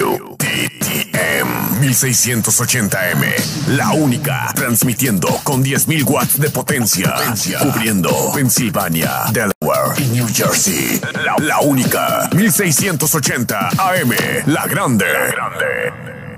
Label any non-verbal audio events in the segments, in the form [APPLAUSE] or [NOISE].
WTTM 1680M. La única. Transmitiendo con 10.000 watts de potencia. Cubriendo Pensilvania, Delaware y New Jersey. La, la única. 1680 AM. La grande. La grande.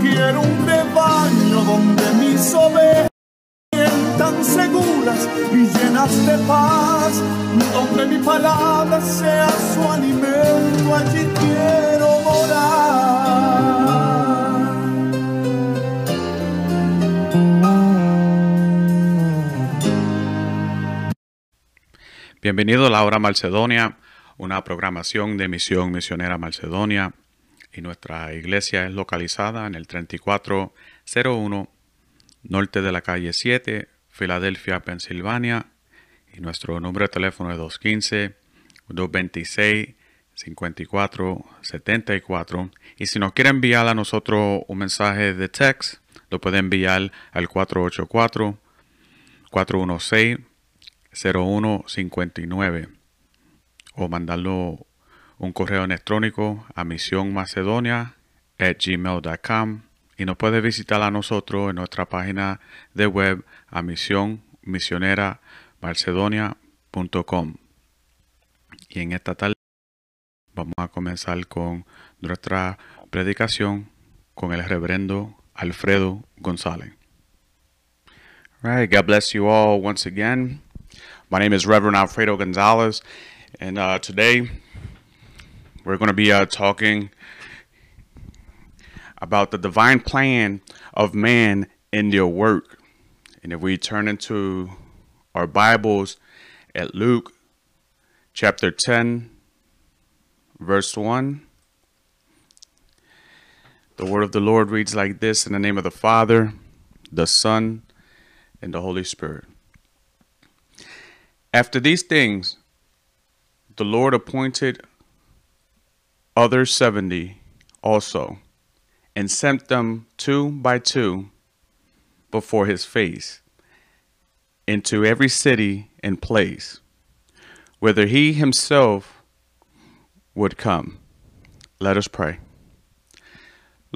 Quiero un rebaño donde mis ovejas tan seguras y llenas de paz, donde mi palabra sea su alimento, allí quiero morar. Bienvenido a la hora Macedonia, una programación de Misión Misionera Macedonia y nuestra iglesia es localizada en el 3401 norte de la calle 7, Filadelfia, Pensilvania. Y nuestro número de teléfono es 215-226-5474. Y si nos quiere enviar a nosotros un mensaje de text, lo puede enviar al 484-416-0159 o mandarlo un correo electrónico a gmail.com y nos puede visitar a nosotros en nuestra página de web a misión misionera Y en esta tarde vamos a comenzar con nuestra predicación con el reverendo Alfredo González. All right, God bless you all once again. My name is Reverend Alfredo Gonzalez, and uh, today we're going to be uh, talking about the divine plan of man in their work. And if we turn into our Bibles at Luke chapter 10, verse 1, the word of the Lord reads like this In the name of the Father, the Son, and the Holy Spirit. After these things, the Lord appointed other seventy also, and sent them two by two before his face into every city and place, whither he himself would come. Let us pray.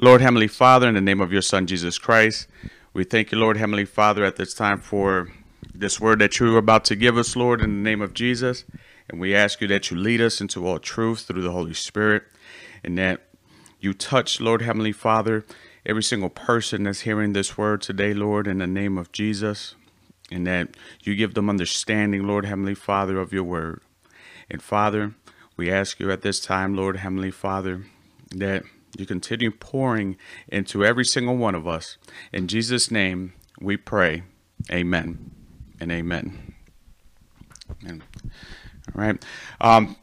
Lord Heavenly Father, in the name of your Son Jesus Christ, we thank you, Lord Heavenly Father, at this time for this word that you are about to give us, Lord, in the name of Jesus. And we ask you that you lead us into all truth through the Holy Spirit and that you touch, Lord Heavenly Father, every single person that's hearing this word today, Lord, in the name of Jesus, and that you give them understanding, Lord Heavenly Father, of your word. And Father, we ask you at this time, Lord Heavenly Father, that you continue pouring into every single one of us. In Jesus' name, we pray. Amen and amen. amen. Right. Um,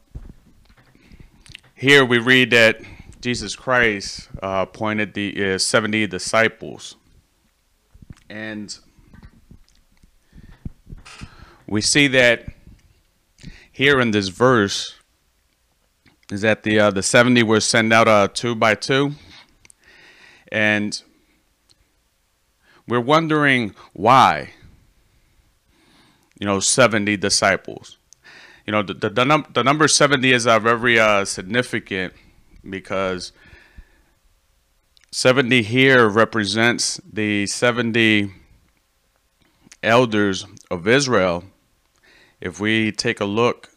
here we read that Jesus Christ uh, appointed the uh, 70 disciples. And we see that here in this verse is that the uh, the 70 were sent out uh, two by two. And we're wondering why, you know, 70 disciples you know the the, the, num- the number 70 is uh, very uh, significant because 70 here represents the 70 elders of Israel. If we take a look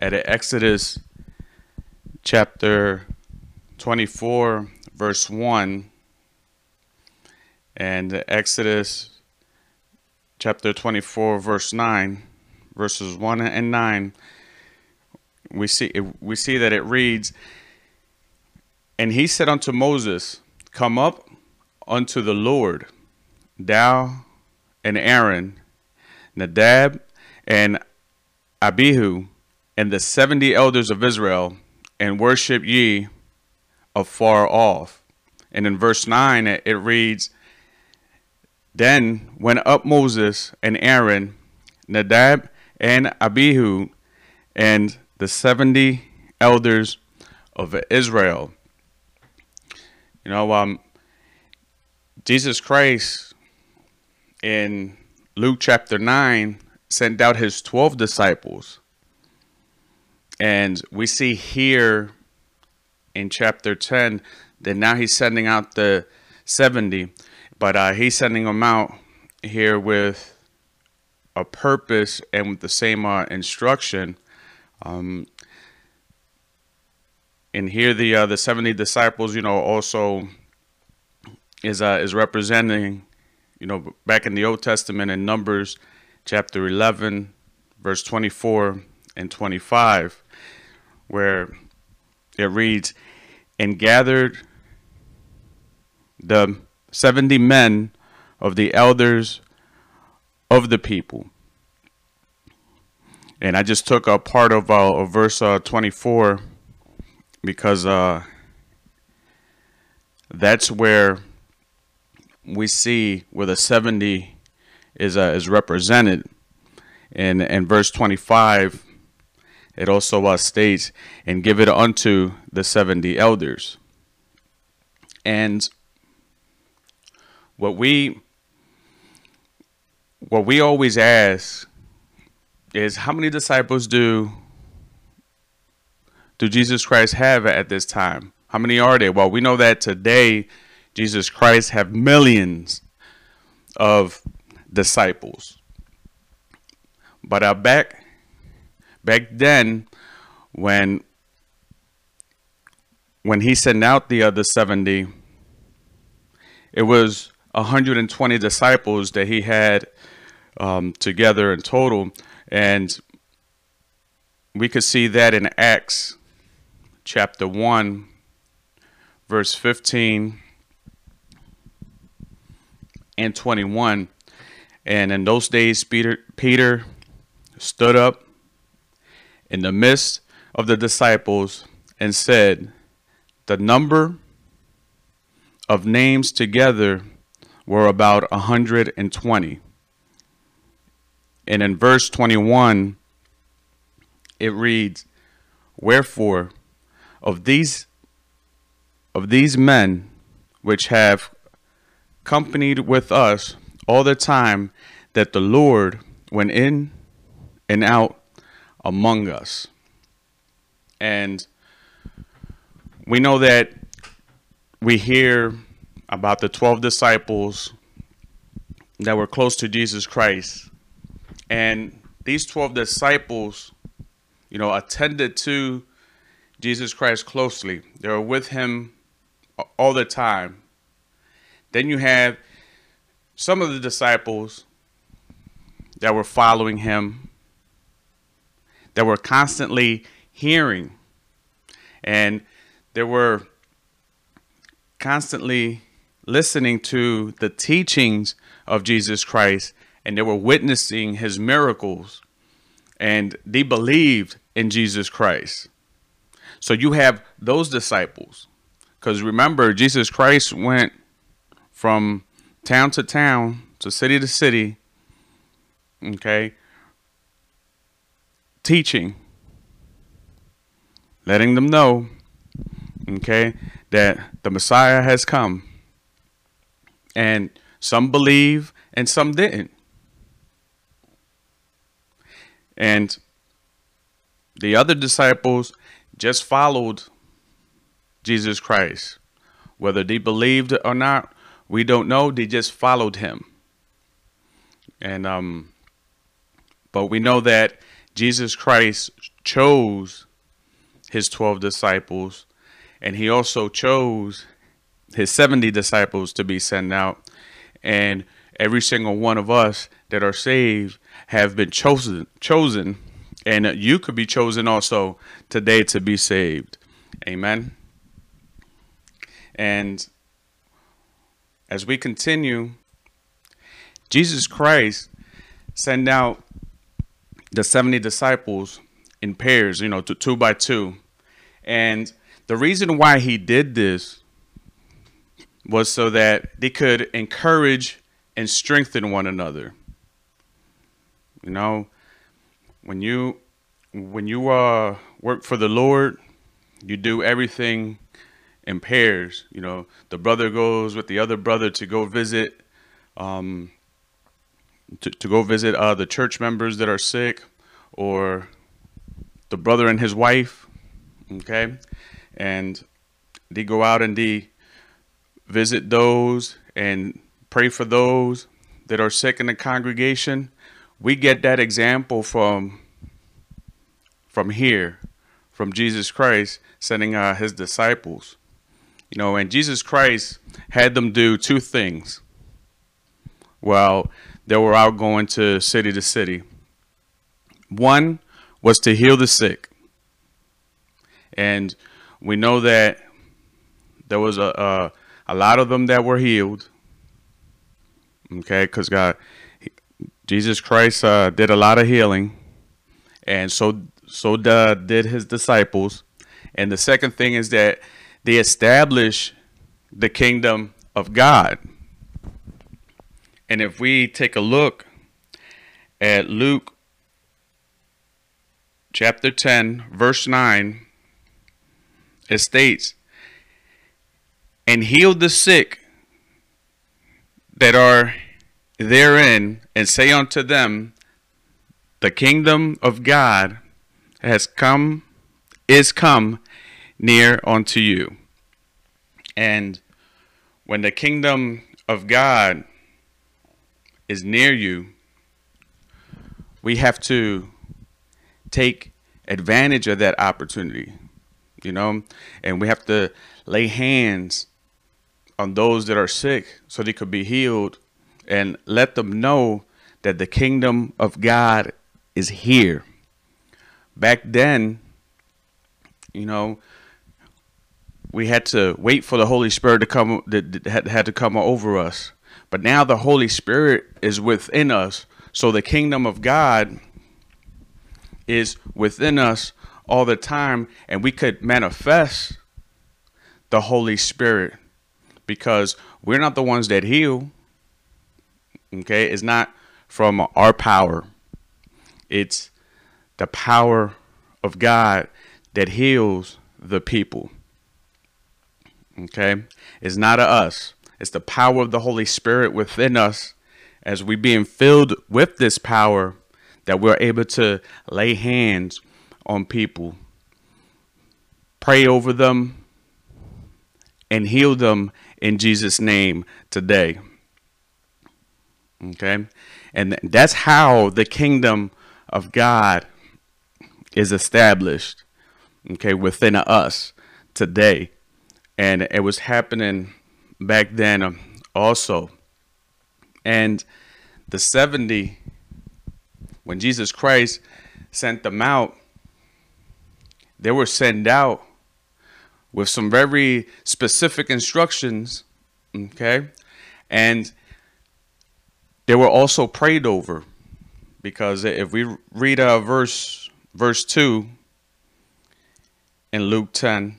at Exodus chapter 24, verse 1, and Exodus chapter 24, verse 9, verses 1 and 9, we see, we see that it reads, And he said unto Moses, Come up unto the Lord, thou and Aaron, Nadab and Abihu, and the seventy elders of Israel, and worship ye afar off. And in verse 9, it, it reads, Then went up Moses and Aaron, Nadab and Abihu, and the 70 elders of Israel. You know, um, Jesus Christ in Luke chapter 9 sent out his 12 disciples. And we see here in chapter 10 that now he's sending out the 70, but uh, he's sending them out here with a purpose and with the same uh, instruction. Um, and here the uh, the 70 disciples, you know, also is uh, is representing, you know, back in the Old Testament in Numbers chapter 11, verse 24 and 25, where it reads, and gathered the 70 men of the elders of the people. And I just took a part of, uh, of verse uh, 24 because uh, that's where we see where the 70 is uh, is represented. And in verse 25, it also uh, states, and give it unto the 70 elders. And what we what we always ask is how many disciples do do Jesus Christ have at this time? How many are there? Well, we know that today Jesus Christ have millions of disciples. But uh, back back then when when he sent out the other 70 it was 120 disciples that he had um, together in total and we could see that in acts chapter 1 verse 15 and 21 and in those days peter peter stood up in the midst of the disciples and said, The number of names together were about a 120. And in verse 21, it reads, Wherefore, of these of these men which have companied with us all the time that the Lord went in and out among us. And we know that we hear about the 12 disciples that were close to Jesus Christ. And these 12 disciples, you know, attended to Jesus Christ closely. They were with him all the time. Then you have some of the disciples that were following him that were constantly hearing and they were constantly listening to the teachings of Jesus Christ and they were witnessing his miracles and they believed in Jesus Christ. So you have those disciples. Because remember, Jesus Christ went from town to town, to city to city, okay, teaching, letting them know, okay, that the Messiah has come. And some believe and some didn't. And the other disciples just followed Jesus Christ. Whether they believed or not, we don't know. They just followed him. And um but we know that Jesus Christ chose his 12 disciples, and he also chose his 70 disciples to be sent out. And every single one of us that are saved have been chosen chosen and you could be chosen also today to be saved amen and as we continue jesus christ sent out the 70 disciples in pairs, you know, to two by two. And the reason why he did this was so that they could encourage and strengthen one another. You know, when you when you uh work for the Lord, you do everything in pairs. You know, the brother goes with the other brother to go visit um to, to go visit uh the church members that are sick or the brother and his wife, okay? And they go out and they visit those and pray for those that are sick in the congregation. We get that example from from here, from Jesus Christ sending uh, his disciples. You know, and Jesus Christ had them do two things. Well, they were out going to city to city. One was to heal the sick. And we know that there was a, a, a lot of them that were healed. Okay, because God, Jesus Christ uh, did a lot of healing, and so so did his disciples. And the second thing is that they established the kingdom of God. And if we take a look at Luke chapter 10, verse 9, it states, And healed the sick that are therein, and say unto them, The kingdom of God has come, is come near unto you. And when the kingdom of God is near you, we have to take advantage of that opportunity, you know, and we have to lay hands on those that are sick so they could be healed and let them know that the kingdom of God is here. Back then, you know, we had to wait for the Holy Spirit to come that had, to come over us. But now the Holy Spirit is within us. So the kingdom of God is within us all the time and we could manifest the Holy Spirit because we're not the ones that heal. Okay, it's not from our power. It's the power of God that heals the people. Okay? It's not us. It's the power of the Holy Spirit within us as we being filled with this power that we're able to lay hands on people, pray over them, and heal them in Jesus' name today. Okay? And that's how the kingdom of God is established, okay, within us today. And it was happening back then um, also. And the 70 when Jesus Christ sent them out, they were sent out with some very specific instructions, okay? And they were also prayed over because if we read uh, verse verse 2 in Luke 10,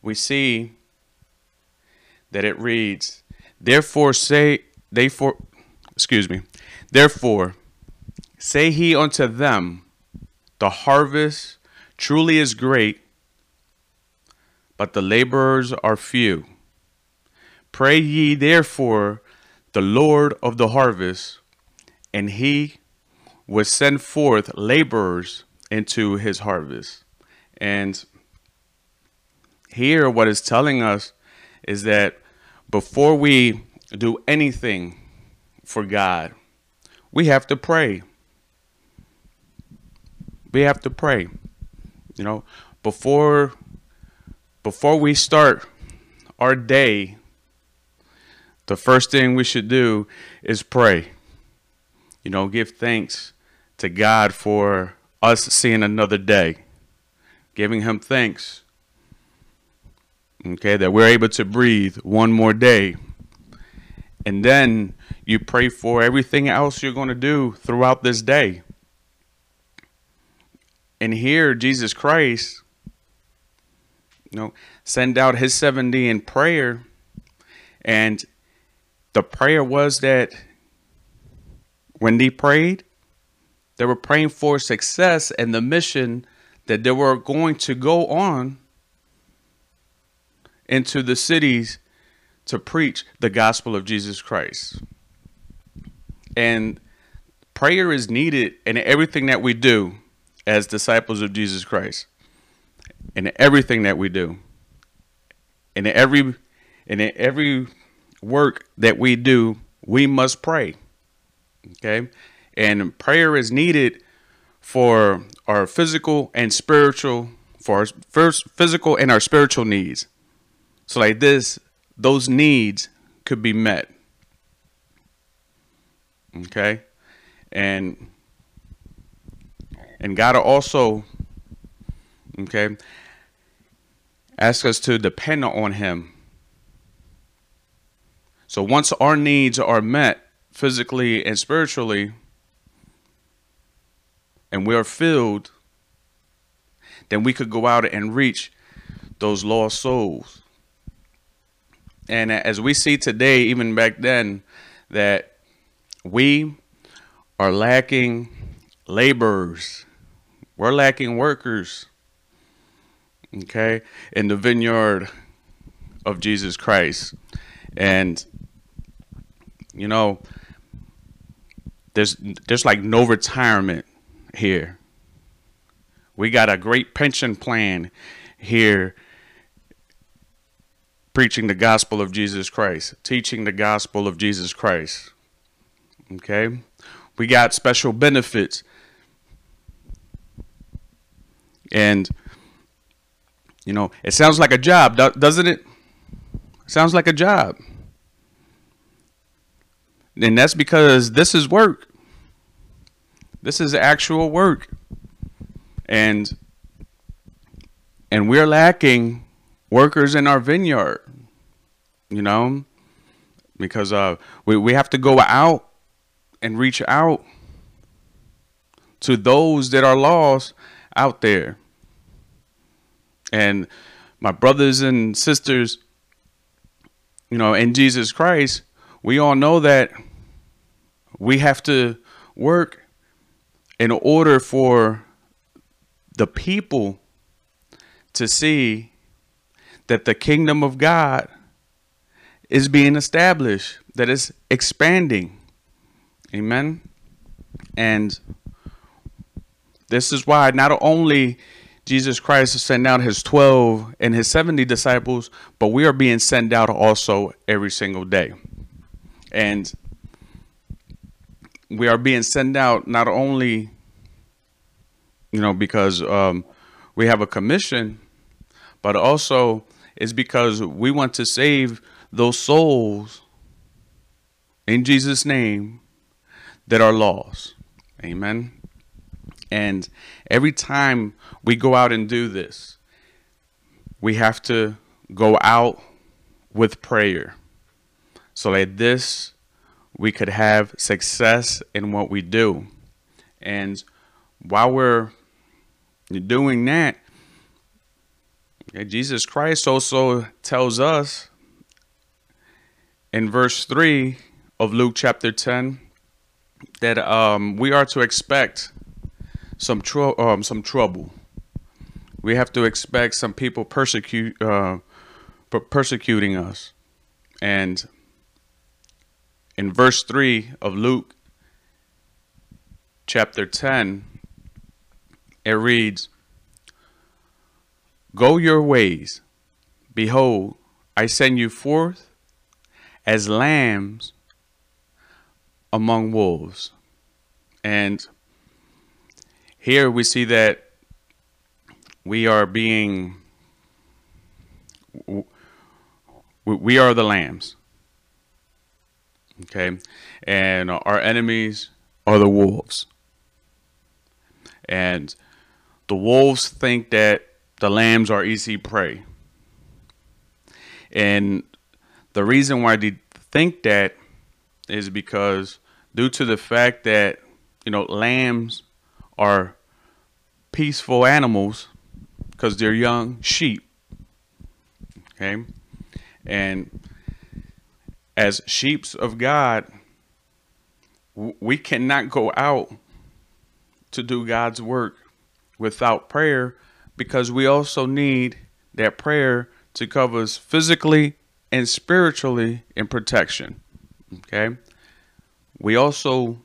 we see that it reads, Therefore say they for excuse me, Therefore, say he unto them, The harvest truly is great, but the laborers are few. Pray ye therefore the Lord of the harvest, and he will send forth laborers into his harvest. And here, what is telling us is that before we do anything for God, we have to pray. We have to pray. You know, before before we start our day, the first thing we should do is pray. You know, give thanks to God for us seeing another day. Giving him thanks. Okay, that we're able to breathe one more day. And then you pray for everything else you're going to do throughout this day. And here, Jesus Christ you know, send out his 70 in prayer. And the prayer was that when they prayed, they were praying for success and the mission that they were going to go on into the cities to preach the gospel of Jesus Christ. And prayer is needed in everything that we do as disciples of Jesus Christ. In everything that we do. In every in every work that we do, we must pray. Okay? And prayer is needed for our physical and spiritual for our first physical and our spiritual needs. So like this, those needs could be met. Okay? And and God also okay ask us to depend on him. So once our needs are met physically and spiritually and we are filled then we could go out and reach those lost souls. And as we see today, even back then, that we are lacking laborers, we're lacking workers, okay, in the vineyard of Jesus Christ. And, you know, there's there's like no retirement here. We got a great pension plan here preaching the gospel of Jesus Christ, teaching the gospel of Jesus Christ. Okay? We got special benefits. And, you know, it sounds like a job, doesn't it? Sounds like a job. And that's because this is work. This is actual work. And and we're lacking workers in our vineyard, you know, because uh, we, we have to go out and reach out to those that are lost out there. And my brothers and sisters, you know, in Jesus Christ, we all know that we have to work in order for the people to see that the kingdom of God is being established, that it's expanding. Amen. And this is why not only Jesus Christ sent out his 12 and his 70 disciples, but we are being sent out also every single day. And we are being sent out not only, you know, because um, we have a commission, but also it's because we want to save those souls in Jesus' name that are lost. Amen. And every time we go out and do this, we have to go out with prayer so that this we could have success in what we do. And while we're doing that, Jesus Christ also tells us in verse 3 of Luke chapter 10 that um, we are to expect some, um, some trouble. We have to expect some people persecute, uh, persecuting us. And in verse 3 of Luke chapter 10, it reads, Go your ways. Behold, I send you forth as lambs among wolves. And here we see that we are being, we are the lambs. Okay. And our enemies are the wolves. And the wolves think that the lambs are easy prey. And the reason why they think that is because due to the fact that, you know, lambs are peaceful animals because they're young sheep. Okay? And as sheeps of God, we cannot go out to do God's work without prayer because we also need that prayer to cover us physically and spiritually in protection. Okay? We also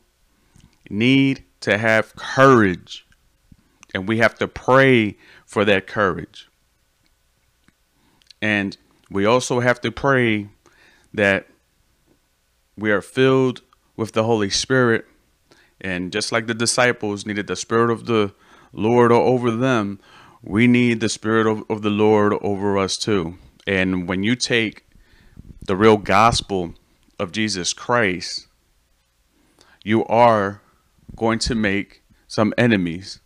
need to have courage and we have to pray for that courage. And we also have to pray that we are filled with the Holy Spirit. And just like the disciples needed the Spirit of the Lord over them, we need the Spirit of, of the Lord over us too. And when you take the real gospel of Jesus Christ, you are going to make some enemies.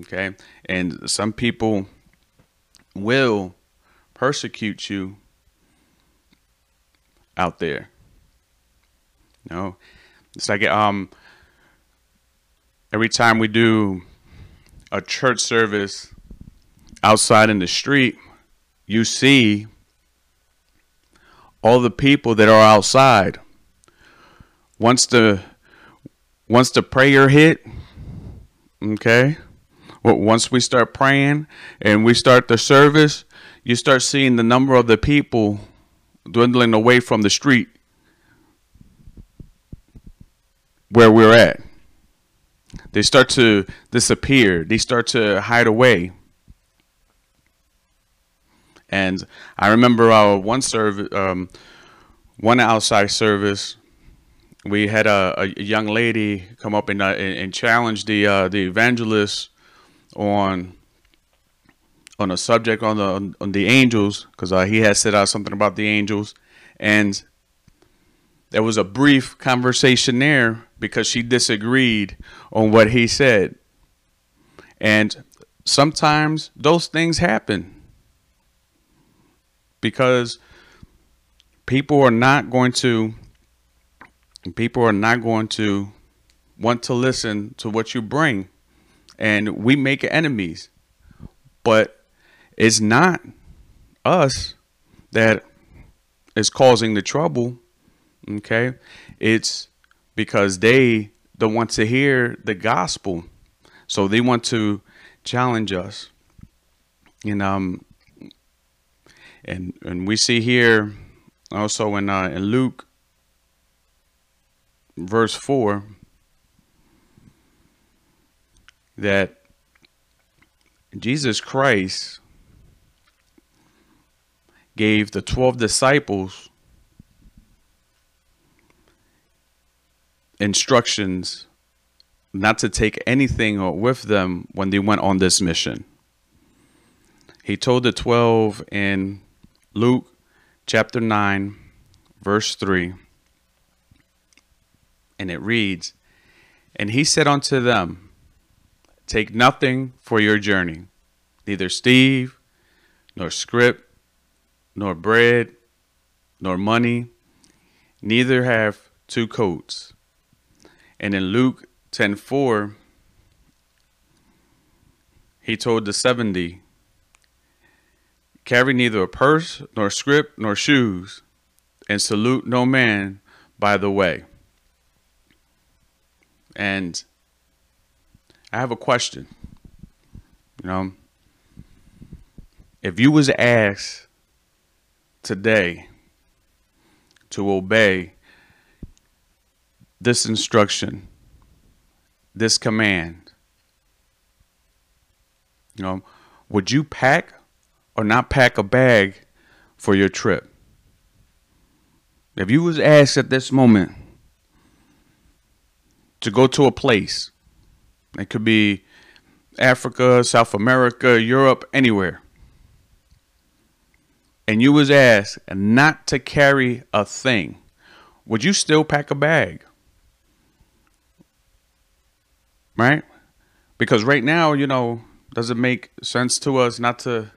Okay? And some people will persecute you out there. Know, it's like um every time we do a church service outside in the street, you see all the people that are outside. Once the once the prayer hit, okay, well, once we start praying and we start the service, you start seeing the number of the people dwindling away from the street where we're at. They start to disappear. They start to hide away. And I remember our one service, um, one outside service, we had a, a young lady come up and, uh, and challenge the uh, the evangelist on on a subject on the on, the angels because uh, he had said out something about the angels, and there was a brief conversation there because she disagreed on what he said, and sometimes those things happen because people are not going to people are not going to want to listen to what you bring and we make enemies but it's not us that is causing the trouble. Okay. It's because they don't want to hear the gospel. So they want to challenge us. And um and and we see here also in uh, in Luke verse 4 that Jesus Christ gave the 12 disciples instructions not to take anything with them when they went on this mission. He told the 12 in Luke chapter 9, verse 3, and it reads, And he said unto them, Take nothing for your journey, neither steve, nor scrip, nor bread, nor money, neither have two coats. And in Luke 10:4, he told the 70, Carry neither a purse, nor scrip, nor shoes, and salute no man by the way. And I have a question. You know, if you was asked today to obey this instruction, this command? You know, would you pack or not pack a bag for your trip? If you was asked at this moment to go to a place, it could be Africa, South America, Europe, anywhere and you was asked not to carry a thing, would you still pack a bag? Right? Because right now, you know, does it make sense to us not to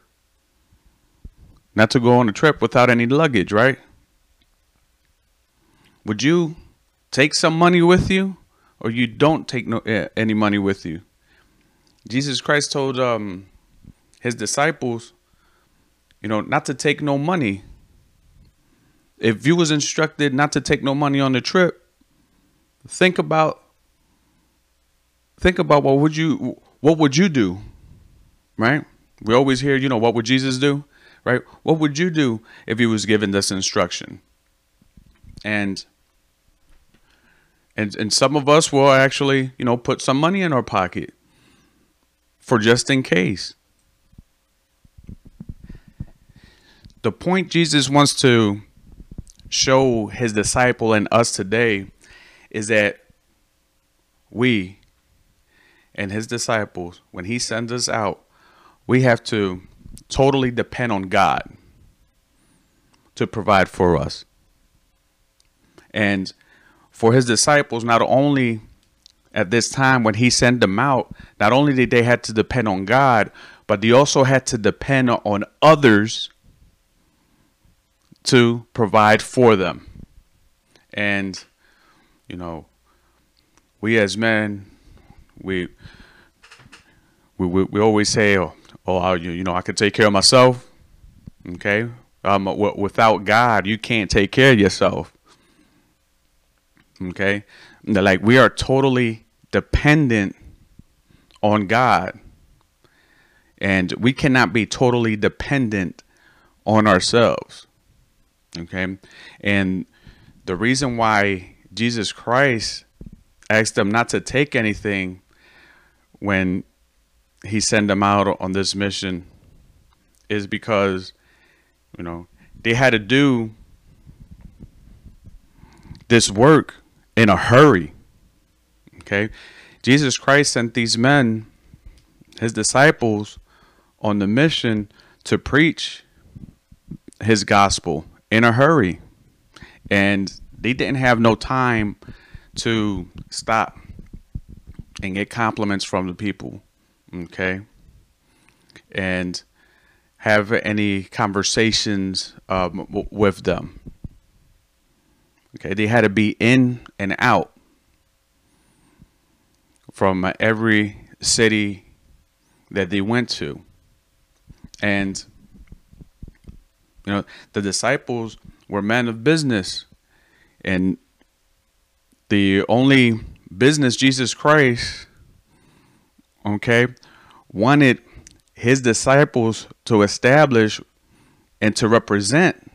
not to go on a trip without any luggage, right? Would you take some money with you or you don't take no, eh, any money with you? Jesus Christ told um, his disciples you you know, not to take no money. If you was instructed not to take no money on the trip, think about think about what would you what would you do? Right? We always hear, you know, what would Jesus do? Right? What would you do if he was given this instruction? And and and some of us will actually, you know, put some money in our pocket for just in case. The point Jesus wants to show his disciple and us today is that we and his disciples, when he sends us out, we have to totally depend on God to provide for us. And for his disciples, not only at this time when he sent them out, not only did they had to depend on God, but they also had to depend on others to provide for them. And you know, we as men, we we we, we always say, oh, oh, I, you know, I can take care of myself. Okay, um, w- without God, you can't take care of yourself. Okay, like we are totally dependent on God, and we cannot be totally dependent on ourselves. Okay, and the reason why Jesus Christ asked them not to take anything when he sent them out on this mission is because you know they had to do this work in a hurry okay? Jesus christ sent these men his disciples on the mission to preach his gospel in a hurry. And they didn't have no time to stop and get compliments from the people okay? And have any conversations um, with them. Okay they had to be in and out from every city that they went to. And you know the disciples were men of business and the only business Jesus Christ okay wanted his disciples to establish and to represent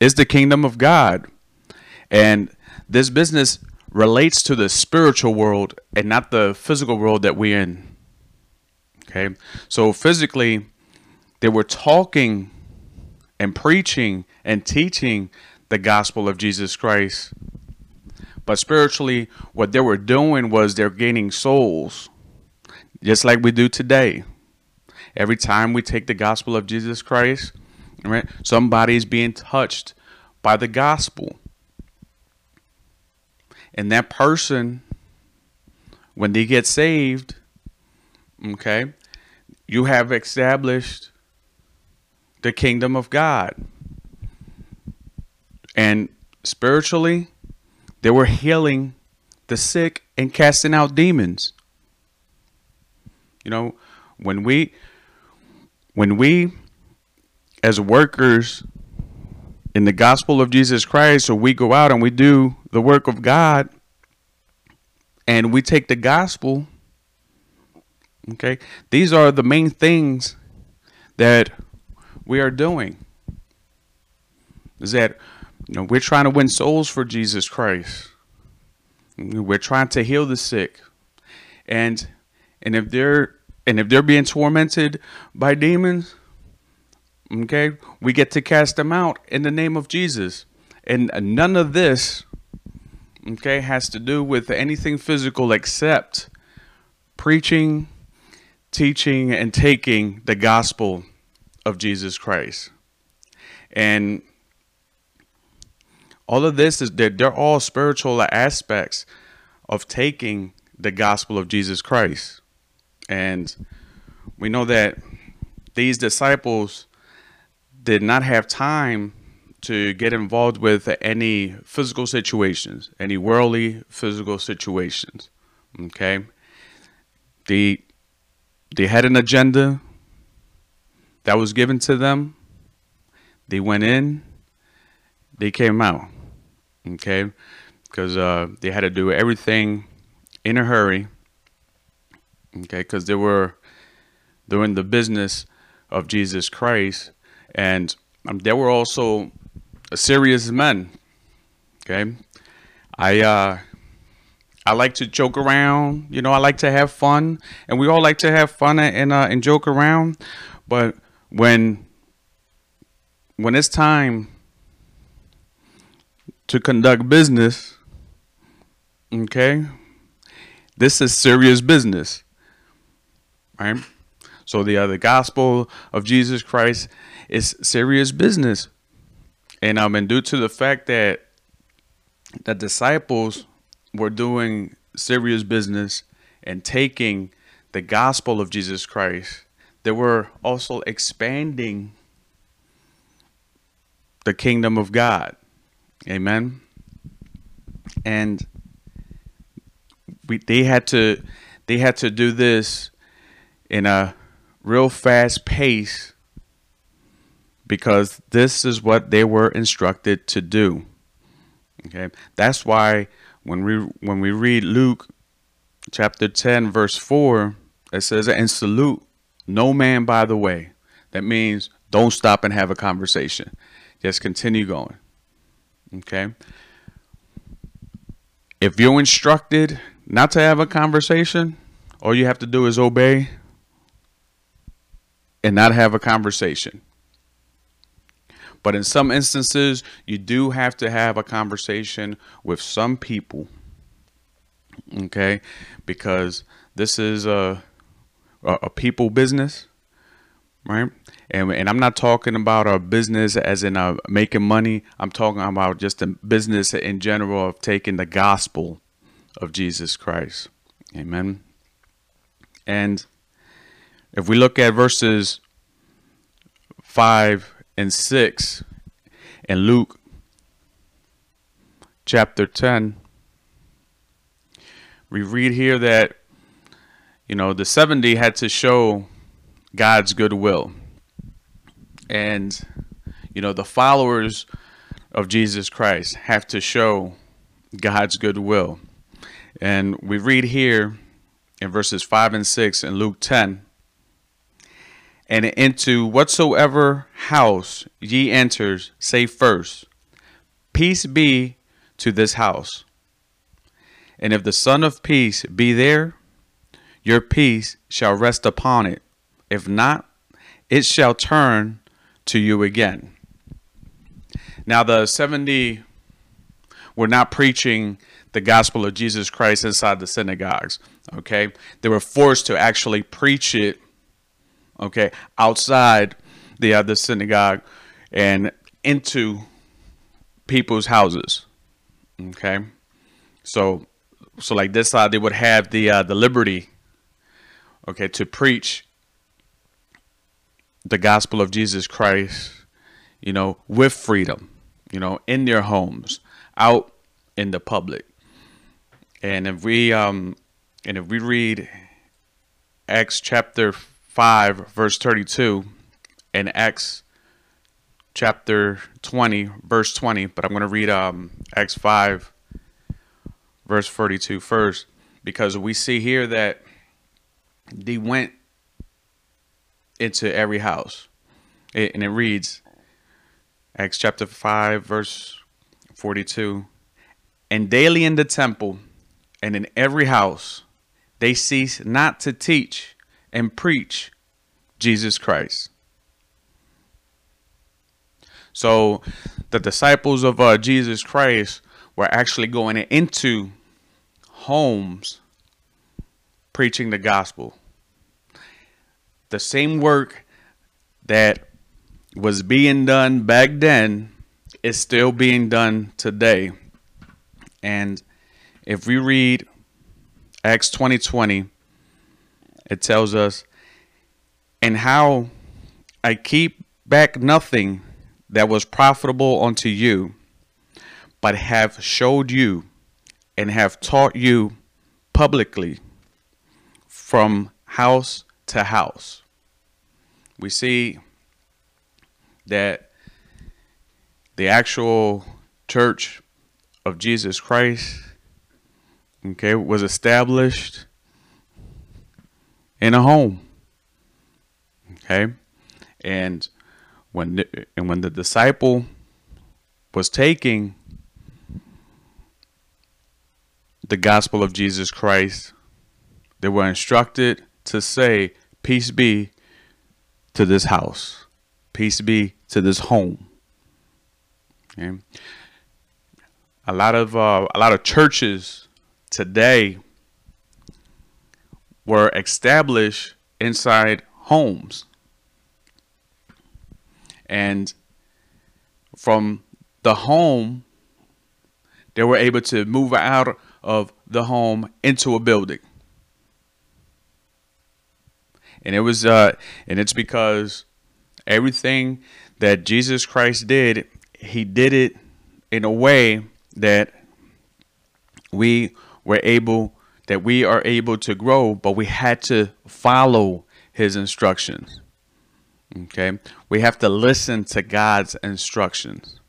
is the kingdom of God. And this business relates to the spiritual world and not the physical world that we're in. Okay? So physically, they were talking and preaching and teaching the gospel of Jesus Christ. But spiritually, what they were doing was they're gaining souls just like we do today. Every time we take the gospel of Jesus Christ, right, somebody is being touched by the gospel. And that person, when they get saved, okay, you have established the kingdom of God. And spiritually, they were healing the sick and casting out demons. You know, when we when we as workers in the gospel of Jesus Christ, or we go out and we do the work of God and we take the gospel, okay, these are the main things that we are doing. Is that you know we're trying to win souls for Jesus Christ. We're trying to heal the sick. And and if they're and if they're being tormented by demons, okay, we get to cast them out in the name of Jesus. And none of this, okay, has to do with anything physical except preaching, teaching, and taking the gospel of Jesus Christ. And all of this is they're, they're all spiritual aspects of taking the gospel of Jesus Christ. And we know that these disciples did not have time to get involved with any physical situations, any worldly physical situations. Okay? They they had an agenda that was given to them they went in, they came out. Okay? Because uh, they had to do everything in a hurry. Okay? Because they were doing the business of Jesus Christ. And um, they were also serious men. Okay? I, uh, I like to joke around. You know, I like to have fun, and we all like to have fun and uh, and joke around. But when when it's time to conduct business, okay, this is serious business, right? So the the gospel of Jesus Christ is serious business, and um, and due to the fact that the disciples were doing serious business and taking the gospel of Jesus Christ, they were also expanding the kingdom of God. Amen. And we they had to they had to do this in a real fast pace because this is what they were instructed to do. Okay? That's why when we when we read Luke chapter 10 verse 4 it says and salute no man by the way. That means don't stop and have a conversation. Just continue going. Okay? If you're instructed not to have a conversation, all you have to do is obey and not have a conversation. But in some instances, you do have to have a conversation with some people. Okay? Because this is a a, people business, right? And, and I'm not talking about a business as in a making money. I'm talking about just a business in general of taking the gospel of Jesus Christ. Amen. And if we look at verses 5 and 6 in Luke chapter 10, we read here that, you know, the 70 had to show God's goodwill. And, you know, the followers of Jesus Christ have to show God's goodwill. And we read here in verses 5 and 6 in Luke 10 and into whatsoever house ye enters, say first, Peace be to this house. And if the Son of Peace be there, your peace shall rest upon it. If not, it shall turn to you again. Now, the 70 were not preaching the gospel of Jesus Christ inside the synagogues, okay? They were forced to actually preach it okay, outside the other synagogue and into people's houses. Okay, so so like this side they would have the uh, the liberty, okay, to preach the gospel of Jesus Christ, you know, with freedom, you know, in their homes, out in the public. And if we um and if we read Acts chapter 5, verse 32, and Acts chapter 20, verse 20. But I'm going to read um, Acts 5, verse 42 first, because we see here that they went into every house. It, and it reads, Acts chapter 5, verse 42. And daily in the temple and in every house they cease not to teach and preach Jesus Christ. So the disciples of uh, Jesus Christ were actually going into homes preaching the gospel. The same work that was being done back then is still being done today. And if we read Acts 20 20, it tells us, and how I keep back nothing that was profitable unto you, but have showed you and have taught you publicly from house to house. We see that the actual church of Jesus Christ, okay, was established in a home. Okay? And when and when the disciple was taking the gospel of Jesus Christ, they were instructed to say, Peace be to this house, peace be to this home. Okay? A lot of uh, a lot of churches today were established inside homes. And from the home, they were able to move out of the home into a building. And it was uh and it's because everything that Jesus Christ did, he did it in a way that we were able that we are able to grow, but we had to follow his instructions. Okay? We have to listen to God's instructions.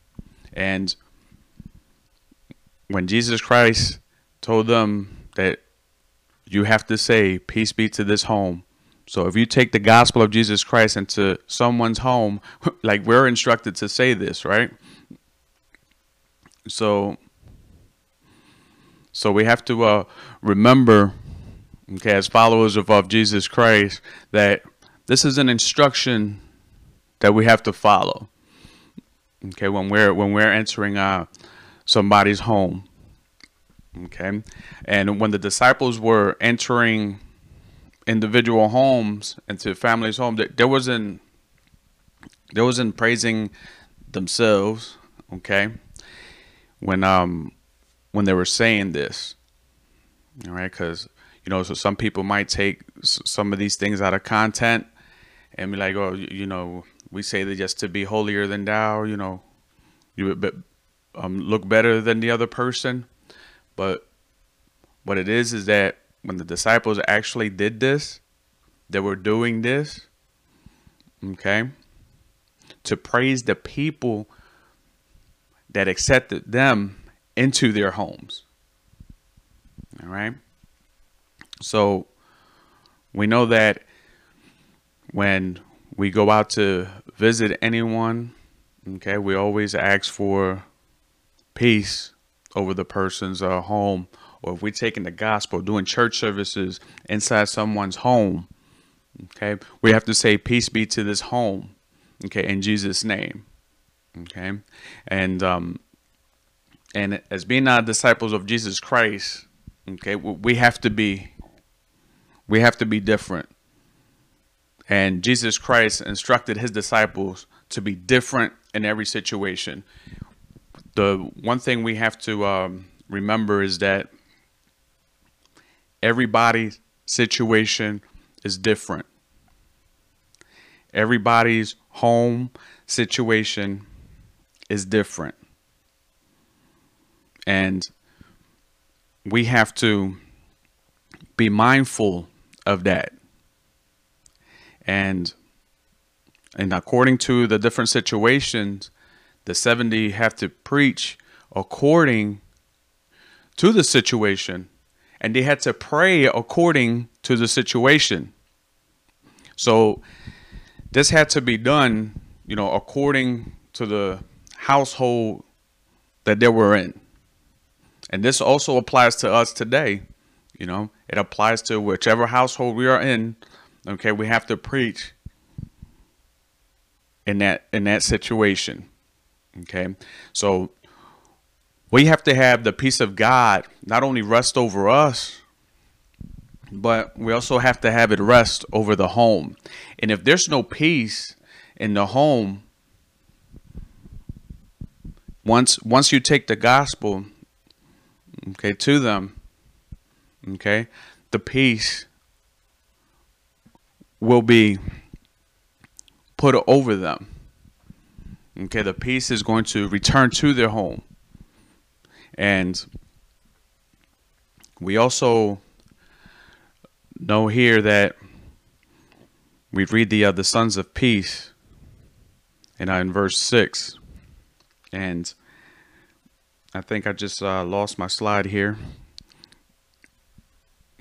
And when Jesus Christ told them that you have to say, Peace be to this home. So if you take the gospel of Jesus Christ into someone's home, [LAUGHS] like we're instructed to say this, right? So so we have to uh, remember, okay, as followers of, of Jesus Christ, that this is an instruction that we have to follow. Okay, when we're when we're entering uh, somebody's home. Okay, and when the disciples were entering individual homes into families' home, That there wasn't there wasn't praising themselves. Okay, when um when they were saying this. All right, because you know, so some people might take some of these things out of content and be like, oh, you know, we say that just to be holier than thou, you know, you um, look better than the other person. But what it is is that when the disciples actually did this, they were doing this, okay, to praise the people that accepted them into their homes. All right. So we know that when we go out to visit anyone, okay, we always ask for peace over the person's uh, home. Or if we're taking the gospel, doing church services inside someone's home, okay, we have to say, Peace be to this home, okay, in Jesus' name, okay. And um, and as being not disciples of Jesus Christ, okay, we have to be we have to be different. And Jesus Christ instructed his disciples to be different in every situation. The one thing we have to um, remember is that everybody's situation is different. Everybody's home situation is different. And we have to be mindful of that. And and according to the different situations, the 70 have to preach according to the situation and they had to pray according to the situation. So this had to be done, you know, according to the household that they were in. And this also applies to us today. You know, it applies to whichever household we are in. Okay, we have to preach in that in that situation. Okay, so we have to have the peace of God not only rest over us, but we also have to have it rest over the home. And if there's no peace in the home, once once you take the gospel okay, to them, okay, the peace will be put over them. Okay, the peace is going to return to their home. And we also know here that we read the uh, the sons of peace and uh, in verse 6 And I think I just uh, lost my slide here.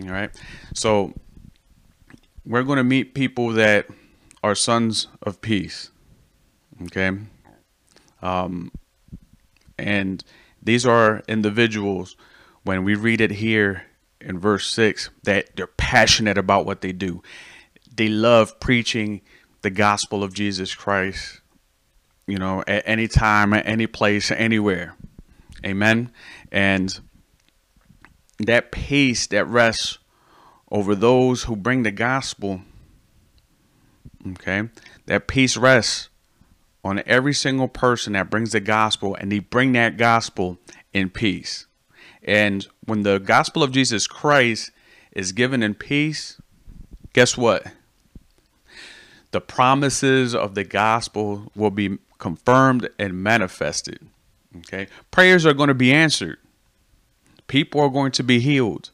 All right. So we're going to meet people that are sons of peace. Okay. Um, and these are individuals, when we read it here in verse 6, that they're passionate about what they do. They love preaching the gospel of Jesus Christ, you know, at any time, at any place, anywhere. Amen. And that peace that rests over those who bring the gospel, okay, that peace rests on every single person that brings the gospel and they bring that gospel in peace. And when the gospel of Jesus Christ is given in peace, guess what? The promises of the gospel will be confirmed and manifested. Okay? Prayers are going to be answered. People are going to be healed.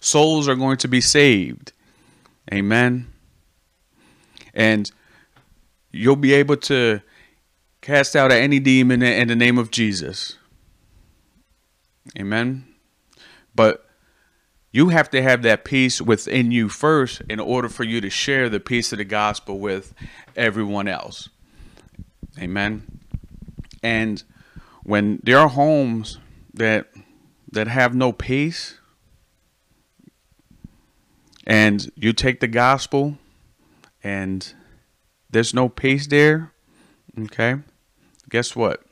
Souls are going to be saved. Amen. And you'll be able to cast out any demon in the name of Jesus. Amen. But you have to have that peace within you first in order for you to share the peace of the gospel with everyone else. Amen. And when there are homes that that have no peace and you take the gospel and there's no peace there, okay? Guess what?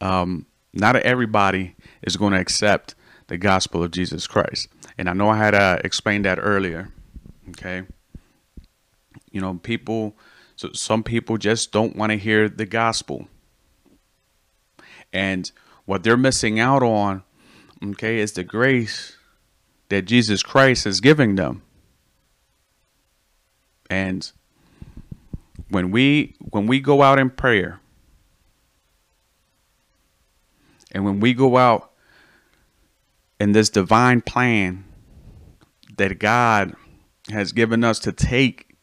Um, not everybody is going to accept the gospel of Jesus Christ. And I know I had uh, explained that earlier, okay? You know, people, so some people just don't want to hear the gospel. And what they're missing out on, okay, is the grace that Jesus Christ is giving them. And when we when we go out in prayer and when we go out in this divine plan that God has given us to take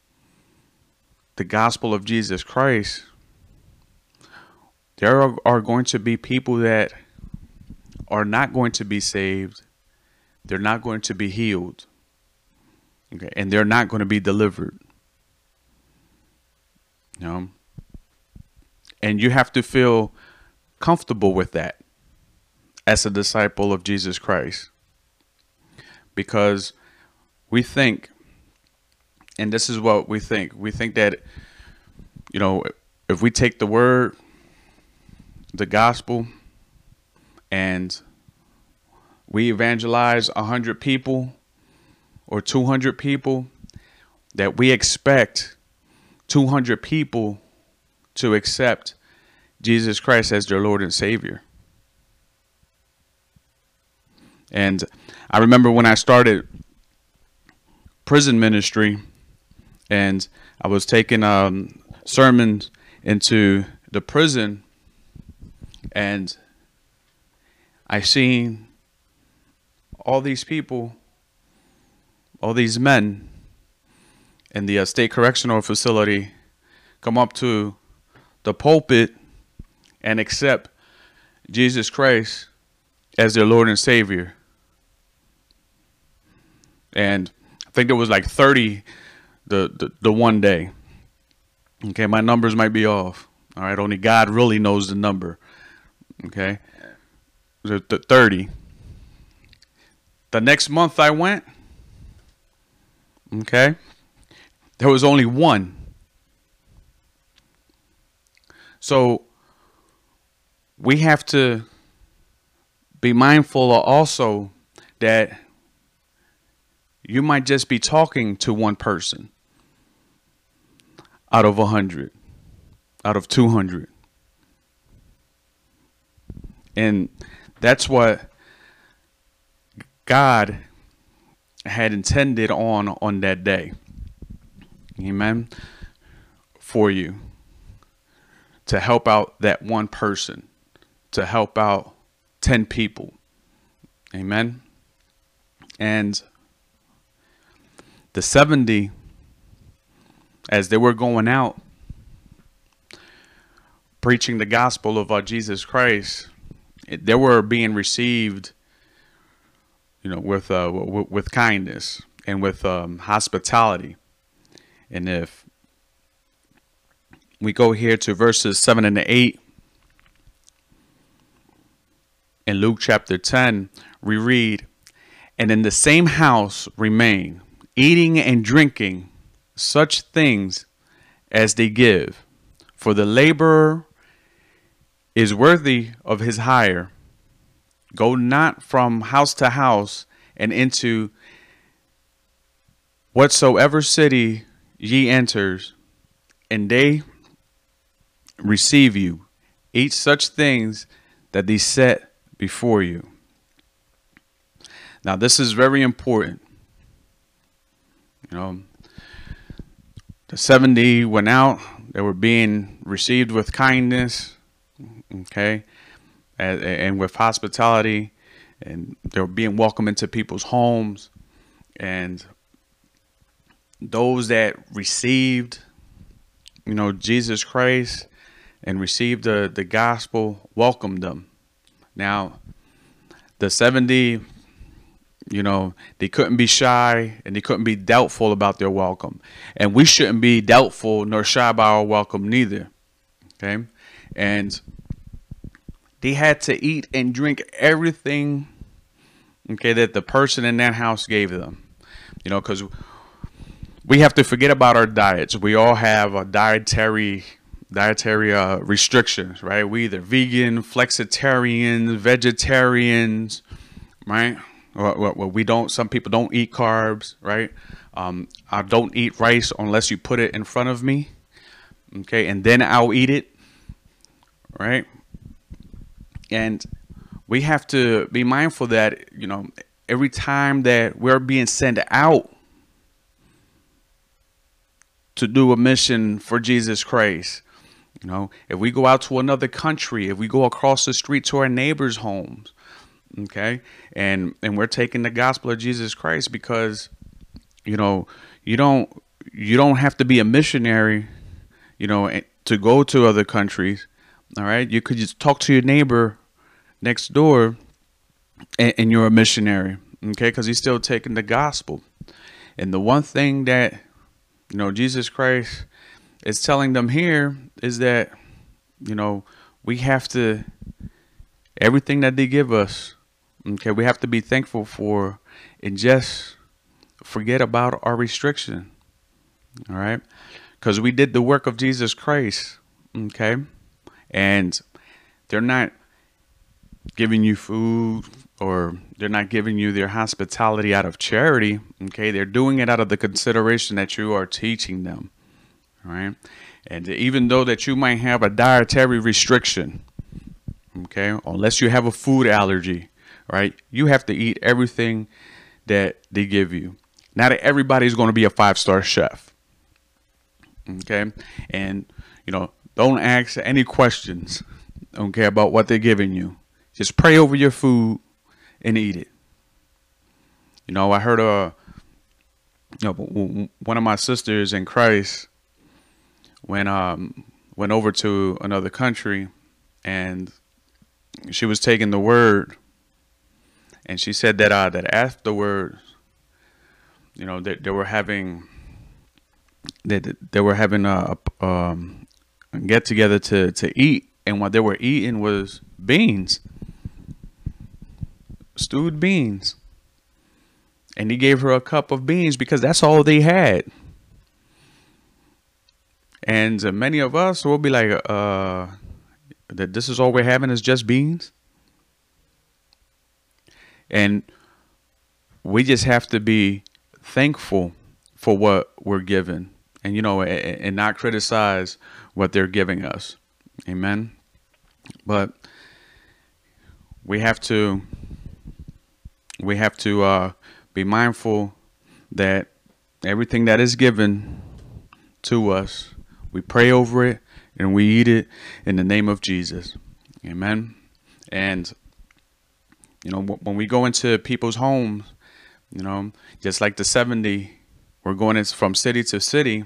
the gospel of Jesus Christ, there are, are, going to be people that are not going to be saved. They're not going to be healed. Okay, and they're not going to be delivered. Know? And you have to feel comfortable with that as a disciple of Jesus Christ. Because we think, and this is what we think, we think that, you know, if we take the word, the gospel, and we evangelize 100 people or 200 people, that we expect 200 people to accept Jesus Christ as their Lord and Savior. And I remember when I started prison ministry and I was taking um, sermons into the prison and I seen all these people, all these men in the uh, state correctional facility come up to the pulpit and accept Jesus Christ as their Lord and Savior. And I think there was like 30 the, the, the one day. Okay, my numbers might be off. All right, only God really knows the number. Okay, the, the 30. The next month I went. Okay, there was only one. So we have to be mindful also that you might just be talking to one person out of a hundred, out of 200. And that's what God had intended on on that day. Amen. For you to help out that one person, to help out 10 people. Amen. And the 70, as they were going out, preaching the gospel of uh, Jesus Christ, they were being received, you know, with uh, with kindness and with um, hospitality. And if we go here to verses seven and eight in Luke chapter ten, we read, "And in the same house remain, eating and drinking such things as they give." For the laborer is worthy of his hire. Go not from house to house and into whatsoever city ye enters, and they receive you. Eat such things that they set before you. Now, this is very important. You know, the 70 went out, they were being received with kindness, okay, and, and with hospitality, and they were being welcomed into people's homes, and those that received, you know, Jesus Christ and received the, the gospel welcomed them. Now, the 70 you know, they couldn't be shy and they couldn't be doubtful about their welcome. And we shouldn't be doubtful nor shy about our welcome neither. Okay? And they had to eat and drink everything okay that the person in that house gave them. You know, cuz we have to forget about our diets. We all have a dietary dietary uh, restrictions, right? We either vegan, flexitarians, vegetarians, right? Well, we don't. Some people don't eat carbs, right? Um, I don't eat rice unless you put it in front of me, okay, and then I'll eat it, right? And we have to be mindful that you know every time that we're being sent out to do a mission for Jesus Christ, you know, if we go out to another country, if we go across the street to our neighbors' homes, okay and and we're taking the gospel of jesus christ because you know you don't you don't have to be a missionary you know to go to other countries all right? You could just talk to your neighbor next door and, and you're a missionary okay because he's still taking the gospel. And the one thing that you know jesus christ is telling them here is that you know we have to everything that they give us Okay, we have to be thankful for and just forget about our restriction. All right, because we did the work of Jesus Christ. Okay, and they're not giving you food or they're not giving you their hospitality out of charity. Okay, they're doing it out of the consideration that you are teaching them. All right, and even though that you might have a dietary restriction, okay, unless you have a food allergy right? You have to eat everything that they give you. Not everybody's going to be a five star chef. Okay. And, you know, don't ask any questions, okay, about what they're giving you. Just pray over your food and eat it. You know, I heard a, you know, one of my sisters in Christ went um went over to another country and she was taking the word and she said that uh, that afterwards, you know, that they, were having that they were having a, um, get together to to eat, and what they were eating was beans, stewed beans, and he gave her a cup of beans because that's all they had. And many of us will be like, uh, that this is all we're having is just beans. And we just have to be thankful for what we're given and, you know, and not criticize what they're giving us. Amen. But we have to, we have to uh, be mindful that everything that is given to us, we pray over it and we eat it in the name of Jesus. Amen. And you know, when we go into people's homes, you know, just like the 70, we're going from city to city.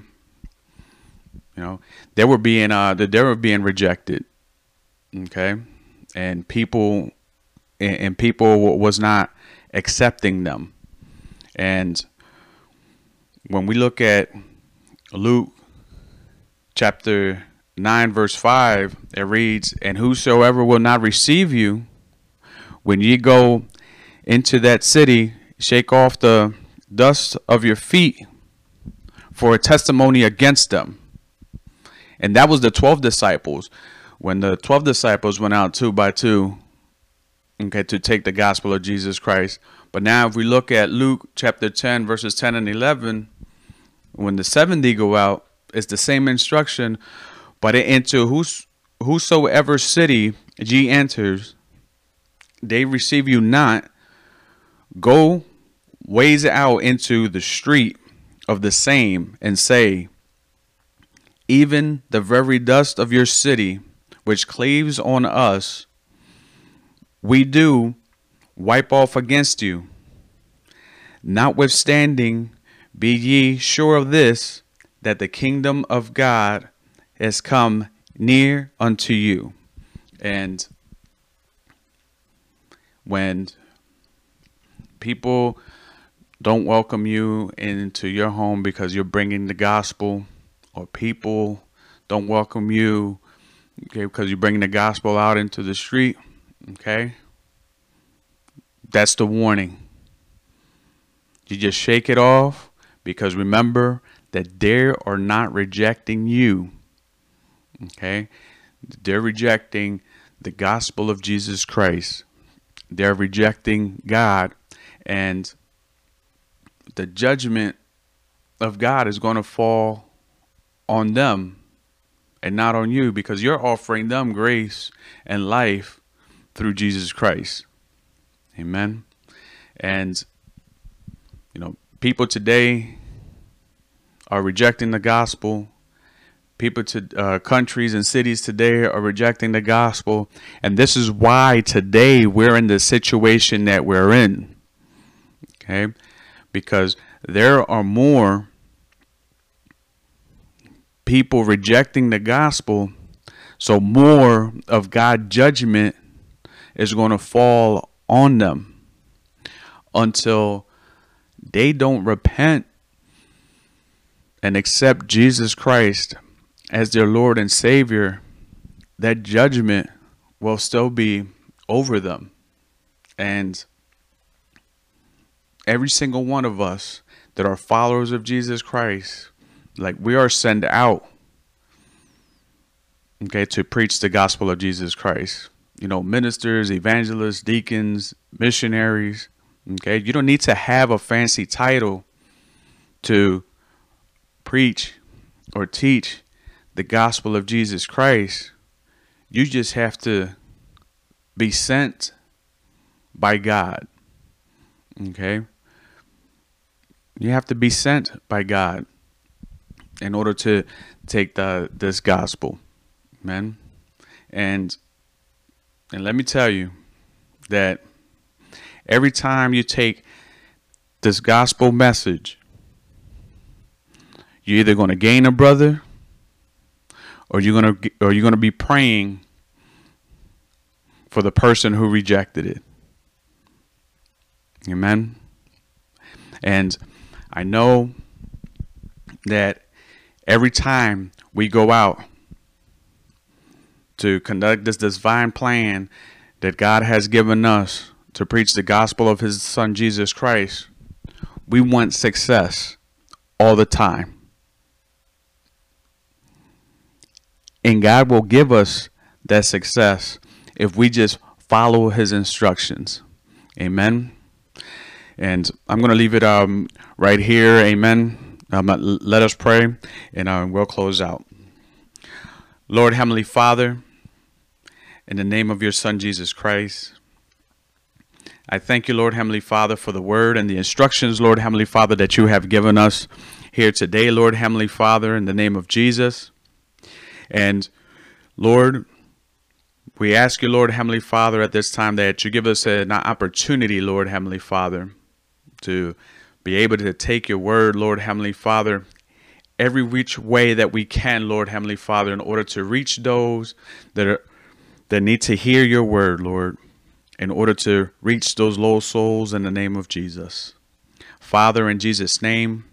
You know, they were being uh they were being rejected. Okay, and people and, and people was not accepting them. And when we look at Luke chapter 9 verse 5 it reads and whosoever will not receive you when ye go into that city shake off the dust of your feet for a testimony against them and that was the 12 disciples when the 12 disciples went out two by two okay to take the gospel of Jesus Christ but now if we look at Luke chapter 10 verses 10 and 11 when the 70 go out it's the same instruction but into whos, whosoever city ye enters, they receive you not. Go ways out into the street of the same and say, Even the very dust of your city, which cleaves on us, we do wipe off against you. Notwithstanding, be ye sure of this, that the kingdom of God is come near unto you. And when people don't welcome you into your home because you're bringing the gospel, or people don't welcome you okay, because you're bringing the gospel out into the street, okay, that's the warning. You just shake it off because remember that they are not rejecting you Okay? They're rejecting the gospel of Jesus Christ. They're rejecting God. And the judgment of God is going to fall on them and not on you because you're offering them grace and life through Jesus Christ. Amen. And, you know, people today are rejecting the gospel people to uh, countries and cities today are rejecting the gospel and this is why today we're in the situation that we're in okay because there are more people rejecting the gospel so more of God's judgment is going to fall on them until they don't repent and accept Jesus Christ as their Lord and Savior, that judgment will still be over them. And every single one of us that are followers of Jesus Christ, like we are sent out, okay, to preach the gospel of Jesus Christ. You know, ministers, evangelists, deacons, missionaries, okay, you don't need to have a fancy title to preach or teach the gospel of Jesus Christ, you just have to be sent by God. Okay? You have to be sent by God in order to take the this gospel. Amen. And and let me tell you that every time you take this gospel message, you're either going to gain a brother or you're gonna or you're gonna be praying for the person who rejected it. Amen. And I know that every time we go out to conduct this divine plan that God has given us to preach the gospel of his son Jesus Christ, we want success all the time. And God will give us that success if we just follow his instructions. Amen. And I'm going to leave it um, right here. Amen. Um, let us pray and uh, we'll close out. Lord, Heavenly Father, in the name of your Son, Jesus Christ, I thank you, Lord Heavenly Father, for the word and the instructions, Lord Heavenly Father, that you have given us here today, Lord Heavenly Father, in the name of Jesus. And Lord, we ask you, Lord Heavenly Father, at this time that you give us an opportunity, Lord Heavenly Father, to be able to take your word, Lord Heavenly Father, every which way that we can, Lord Heavenly Father, in order to reach those that are that need to hear your word, Lord, in order to reach those lost souls in the name of Jesus. Father, in Jesus' name,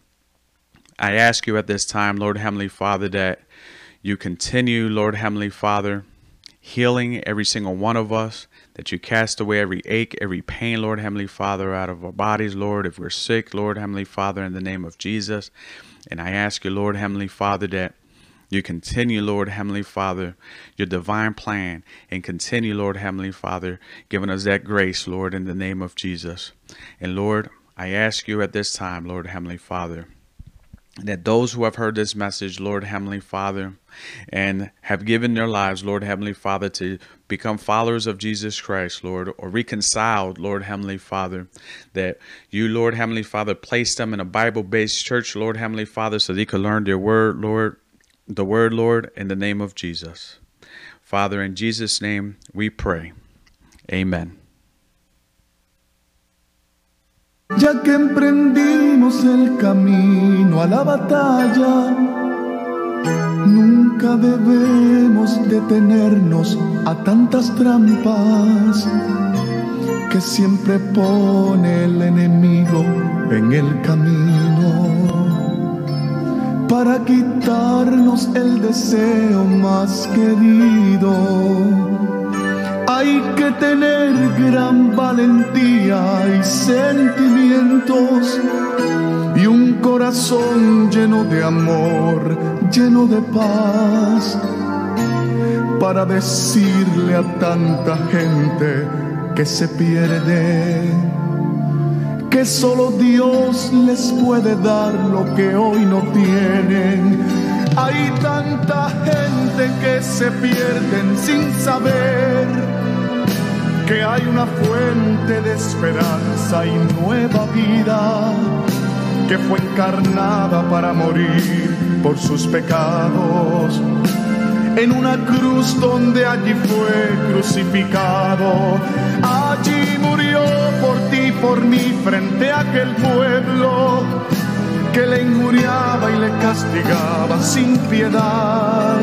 I ask you at this time, Lord Heavenly Father, that you continue, Lord Heavenly Father, healing every single one of us, that you cast away every ache, every pain, Lord Heavenly Father, out of our bodies, Lord. If we're sick, Lord Heavenly Father, in the name of Jesus. And I ask you, Lord Heavenly Father, that you continue, Lord Heavenly Father, your divine plan, and continue, Lord Heavenly Father, giving us that grace, Lord, in the name of Jesus. And Lord, I ask you at this time, Lord Heavenly Father, that those who have heard this message, Lord Heavenly Father, and have given their lives, Lord Heavenly Father, to become followers of Jesus Christ, Lord, or reconciled, Lord Heavenly Father, that you, Lord Heavenly Father, place them in a Bible based church, Lord Heavenly Father, so they could learn their word, Lord, the word, Lord, in the name of Jesus. Father, in Jesus' name we pray. Amen. Ya que emprendimos el camino a la batalla, nunca debemos detenernos a tantas trampas que siempre pone el enemigo en el camino para quitarnos el deseo más querido. Hay que tener gran valentía y sentimientos y un corazón lleno de amor, lleno de paz, para decirle a tanta gente que se pierde que solo Dios les puede dar lo que hoy no tienen. Hay tanta gente que se pierden sin saber que hay una fuente de esperanza y nueva vida que fue encarnada para morir por sus pecados en una cruz donde allí fue crucificado. Allí murió por mí, frente a aquel pueblo que le injuriaba y le castigaba sin piedad.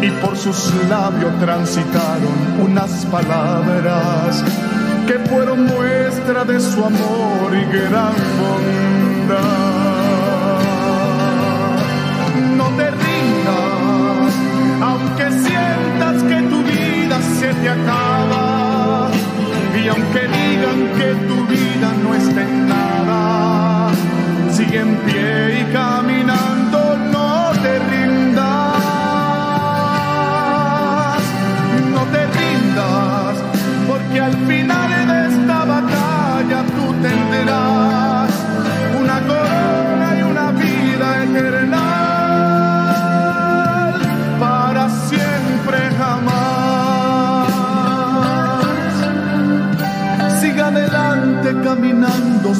Y por sus labios transitaron unas palabras que fueron muestra de su amor y gran bondad. No te rindas, aunque sientas que tu vida se te acaba y aunque digan que tu vida no está en nada, sigue en pie y caminando,